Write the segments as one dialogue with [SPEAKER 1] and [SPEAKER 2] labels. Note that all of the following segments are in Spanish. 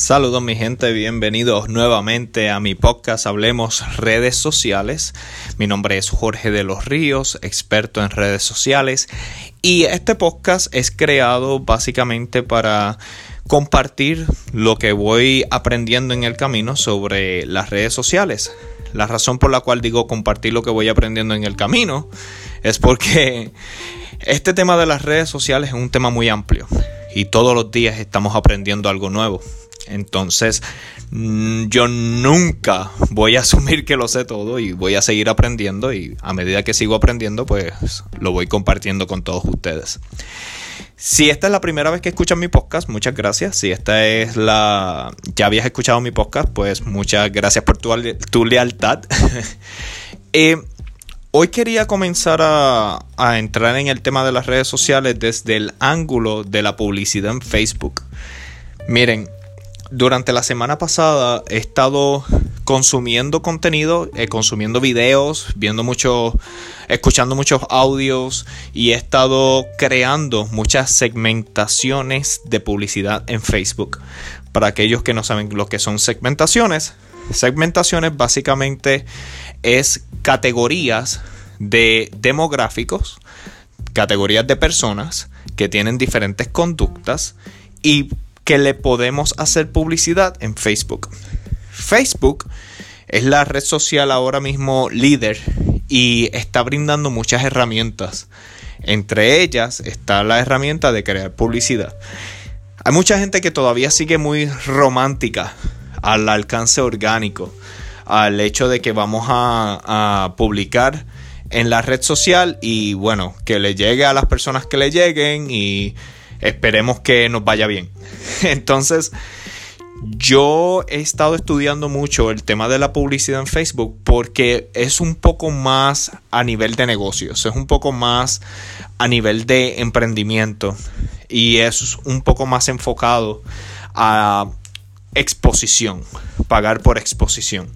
[SPEAKER 1] Saludos mi gente, bienvenidos nuevamente a mi podcast Hablemos redes sociales. Mi nombre es Jorge de los Ríos, experto en redes sociales y este podcast es creado básicamente para compartir lo que voy aprendiendo en el camino sobre las redes sociales. La razón por la cual digo compartir lo que voy aprendiendo en el camino es porque este tema de las redes sociales es un tema muy amplio y todos los días estamos aprendiendo algo nuevo. Entonces, mm, yo nunca voy a asumir que lo sé todo y voy a seguir aprendiendo y a medida que sigo aprendiendo, pues lo voy compartiendo con todos ustedes. Si esta es la primera vez que escuchan mi podcast, muchas gracias. Si esta es la... ya habías escuchado mi podcast, pues muchas gracias por tu, lealtad. Eh, hoy quería comenzar a, a entrar en el tema de las redes sociales desde el ángulo de la publicidad en Facebook. Miren, durante la semana pasada he estado consumiendo contenido, eh, consumiendo videos, viendo mucho, escuchando muchos audios y he estado creando muchas segmentaciones de publicidad en Facebook. Para aquellos que no saben lo que son segmentaciones, segmentaciones básicamente es categorías de demográficos, categorías de personas que tienen diferentes conductas y que le podemos hacer publicidad en Facebook. Facebook es la red social ahora mismo líder y está brindando muchas herramientas. Entre ellas está la herramienta de crear publicidad. Hay mucha gente que todavía sigue muy romántica al alcance orgánico, al hecho de que vamos a, a publicar en la red social y bueno, que le llegue a las personas que le lleguen y esperemos que nos vaya bien. Entonces, yo he estado estudiando mucho el tema de la publicidad en Facebook porque es un poco más a nivel de negocios, es un poco más a nivel de emprendimiento y es un poco más enfocado a exposición, pagar por exposición.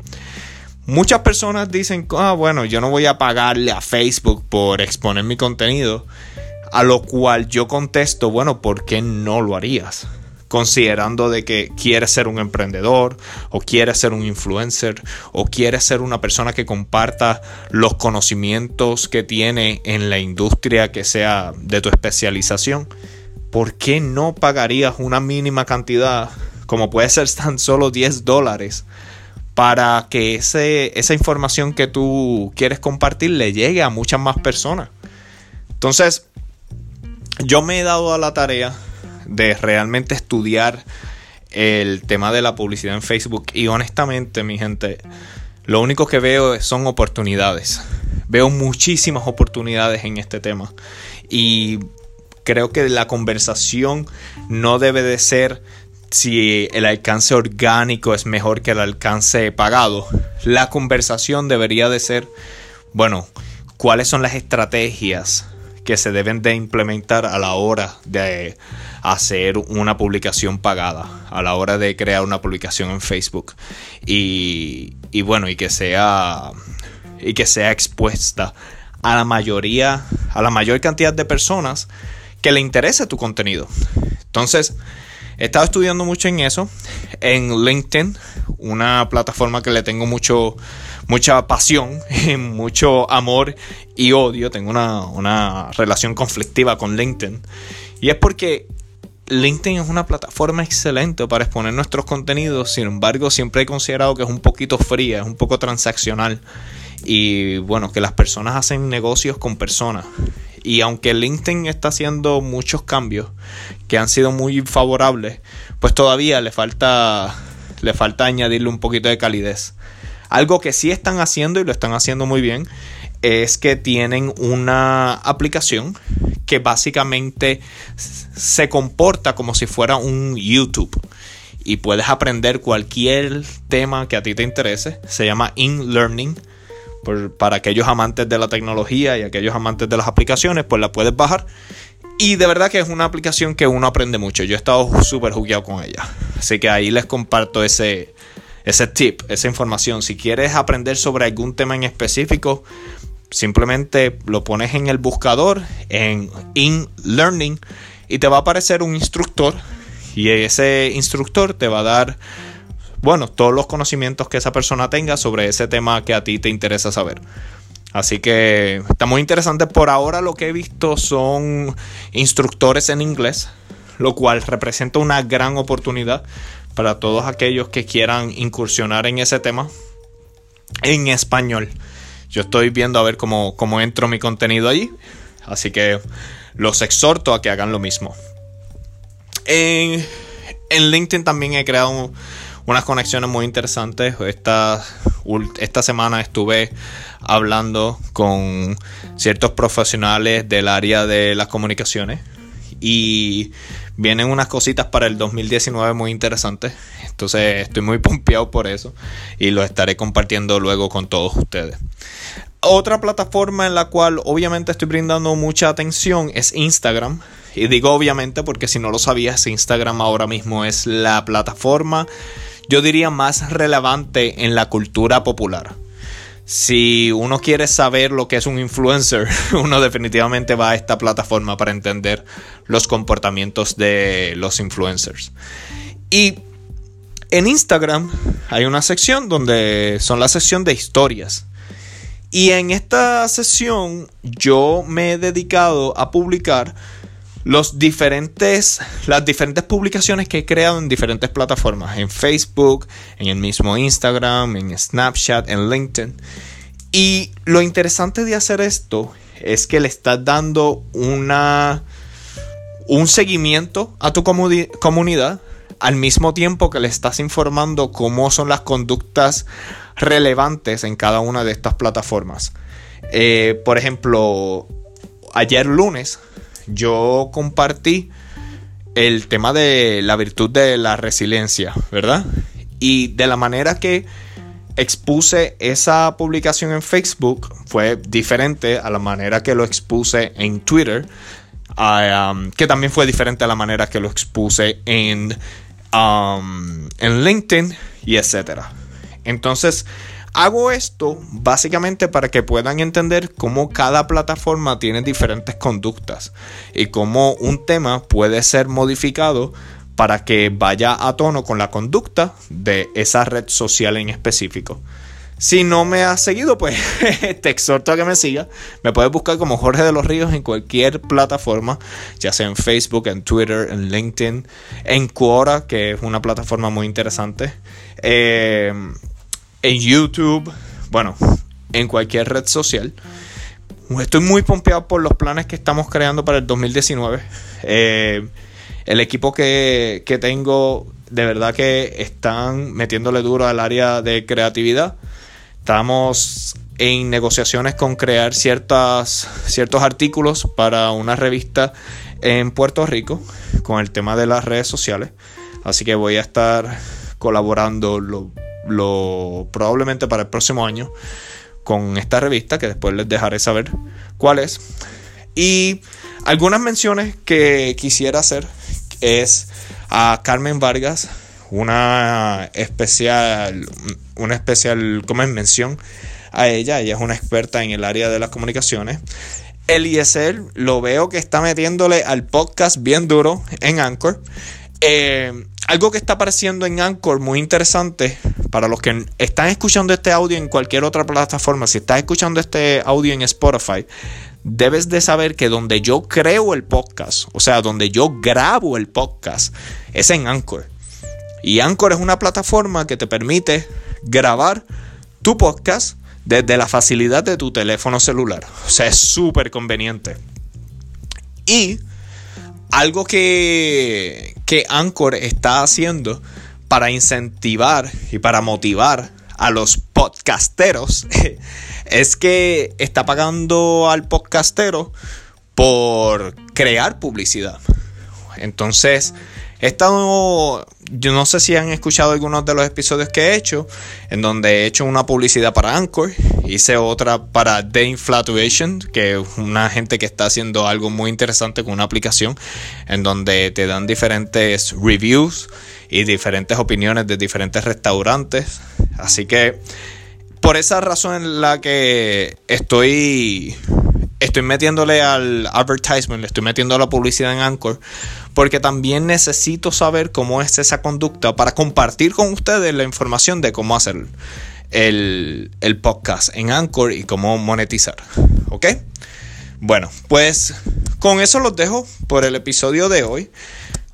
[SPEAKER 1] Muchas personas dicen, ah, bueno, yo no voy a pagarle a Facebook por exponer mi contenido. A lo cual yo contesto, bueno, ¿por qué no lo harías? Considerando de que quieres ser un emprendedor o quieres ser un influencer o quieres ser una persona que comparta los conocimientos que tiene en la industria que sea de tu especialización, ¿por qué no pagarías una mínima cantidad, como puede ser tan solo 10 dólares, para que ese, esa información que tú quieres compartir le llegue a muchas más personas? Entonces, yo me he dado a la tarea de realmente estudiar el tema de la publicidad en Facebook y honestamente mi gente lo único que veo son oportunidades. Veo muchísimas oportunidades en este tema y creo que la conversación no debe de ser si el alcance orgánico es mejor que el alcance pagado. La conversación debería de ser bueno cuáles son las estrategias que se deben de implementar a la hora de hacer una publicación pagada, a la hora de crear una publicación en Facebook y, y bueno, y que sea y que sea expuesta a la mayoría, a la mayor cantidad de personas que le interese tu contenido. Entonces, he estado estudiando mucho en eso, en LinkedIn, una plataforma que le tengo mucho, mucha pasión, mucho amor y odio. Tengo una, relación conflictiva con LinkedIn. Y es porque LinkedIn es una plataforma excelente para exponer nuestros contenidos, sin embargo siempre he considerado que es un poquito fría, es un poco transaccional y bueno, que las personas hacen negocios con personas. Y aunque LinkedIn está haciendo muchos cambios que han sido muy favorables, pues todavía le falta le falta añadirle un poquito de calidez. Algo que sí están haciendo y lo están haciendo muy bien es que tienen una aplicación que básicamente se comporta como si fuera un YouTube y puedes aprender cualquier tema que a ti te interese. Se llama InLearning. Para aquellos amantes de la tecnología y aquellos amantes de las aplicaciones, pues la puedes bajar. Y de verdad que es una aplicación que uno aprende mucho. Yo he estado súper jugueado con ella. Así que ahí les comparto ese, ese tip, esa información. Si quieres aprender sobre algún tema en específico, simplemente lo pones en el buscador, en InLearning, y te va a aparecer un instructor Y ese instructor te va a dar, bueno, todos los conocimientos que esa persona tenga sobre ese tema que a ti te interesa saber. Así que está muy interesante. Por ahora lo que he visto son instructores en inglés, lo cual representa una gran oportunidad para todos aquellos que quieran incursionar en ese tema en español. Yo estoy viendo a ver cómo, cómo entro mi contenido allí. Así que los exhorto a que hagan lo mismo. En, en LinkedIn también he creado unas conexiones muy interesantes. Esta, esta semana estuve hablando con ciertos profesionales del área de las comunicaciones y vienen unas cositas para el 2019 muy interesantes. Entonces estoy muy pompeado por eso y lo estaré compartiendo luego con todos ustedes. Otra plataforma en la cual obviamente estoy brindando mucha atención es Instagram. Y digo obviamente porque si no lo sabías, Instagram ahora mismo es la plataforma, yo diría, más relevante en la cultura popular. Si uno quiere saber lo que es un influencer, uno definitivamente va a esta plataforma para entender los comportamientos de los influencers. Y en Instagram hay una sección donde son la sección de historias. Y en esta sesión yo me he dedicado a publicar los diferentes, las diferentes publicaciones que he creado en diferentes plataformas, en Facebook, en el mismo Instagram, en Snapchat, en LinkedIn. Y lo interesante de hacer esto es que le estás dando una, un seguimiento a tu comunidad al mismo tiempo que le estás informando cómo son las conductas relevantes en cada una de estas plataformas. Eh, por ejemplo, ayer lunes yo compartí el tema de la virtud de la resiliencia, ¿verdad? Y de la manera que expuse esa publicación en Facebook fue diferente a la manera que lo expuse en Twitter, um, que también fue diferente a la manera que lo expuse en, um, en LinkedIn y etcétera. Entonces, Hago esto básicamente para que puedan entender cómo cada plataforma tiene diferentes conductas y cómo un tema puede ser modificado para que vaya a tono con la conducta de esa red social en específico. Si no me has seguido, pues te exhorto a que me sigas. Me puedes buscar como Jorge de los Ríos en cualquier plataforma, ya sea en Facebook, en Twitter, en LinkedIn, en Quora, que es una plataforma muy interesante. Eh, en YouTube, bueno, en cualquier red social. Estoy muy pompeado por los planes que estamos creando para el 2019. Eh, el equipo que, que, tengo, de verdad que están metiéndole duro al área de creatividad. Estamos en negociaciones con crear ciertas, ciertos artículos para una revista en Puerto Rico con el tema de las redes sociales. Así que voy a estar colaborando lo lo, probablemente para el próximo año con esta revista, que después les dejaré saber cuál es. Y algunas menciones que quisiera hacer es a Carmen Vargas, una especial, una especial como es mención a ella, ella es una experta en el área de las comunicaciones. Eliezer, lo veo que está metiéndole al podcast bien duro en Anchor. Eh, algo que está apareciendo en Anchor muy interesante para los que están escuchando este audio en cualquier otra plataforma, si estás escuchando este audio en Spotify, debes de saber que donde yo creo el podcast, o sea, donde yo grabo el podcast, es en Anchor. Y Anchor es una plataforma que te permite grabar tu podcast desde la facilidad de tu teléfono celular. O sea, es súper conveniente. Y algo que, que Anchor está haciendo para incentivar y para motivar a los podcasteros es que está pagando al podcastero por crear publicidad. Entonces, he estado, yo no sé si han escuchado algunos de los episodios que he hecho, en donde he hecho una publicidad para Anchor, hice otra para The Inflatuation, que es una gente que está haciendo algo muy interesante con una aplicación, en donde te dan diferentes reviews y diferentes opiniones de diferentes restaurantes. Así que por esa razón en la que estoy estoy metiéndole al advertisement, le estoy metiendo la publicidad en Anchor, porque también necesito saber cómo es esa conducta para compartir con ustedes la información de cómo hacer el, el podcast en Anchor y cómo monetizar. ¿Ok? Bueno, pues con eso los dejo por el episodio de hoy.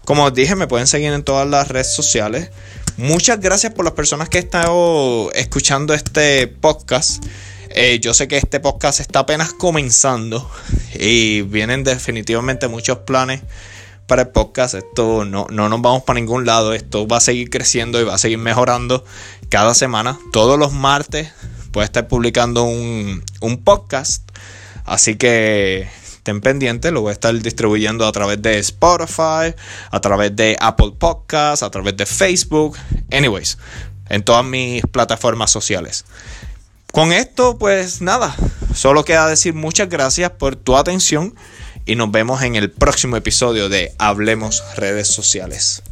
[SPEAKER 1] Como os dije, me pueden seguir en todas las redes sociales. Muchas gracias por las personas que han estado escuchando este podcast. Eh, yo sé que este podcast está apenas comenzando y vienen definitivamente muchos planes para el podcast. Esto no, no nos vamos para ningún lado. Esto va a seguir creciendo y va a seguir mejorando cada semana. Todos los martes voy a estar publicando un, un podcast. Así que estén pendientes, lo voy a estar distribuyendo a través de Spotify, a través de Apple Podcasts, a través de Facebook, anyways, en todas mis plataformas sociales. Con esto, pues nada, solo queda decir muchas gracias por tu atención y nos vemos en el próximo episodio de Hablemos redes sociales.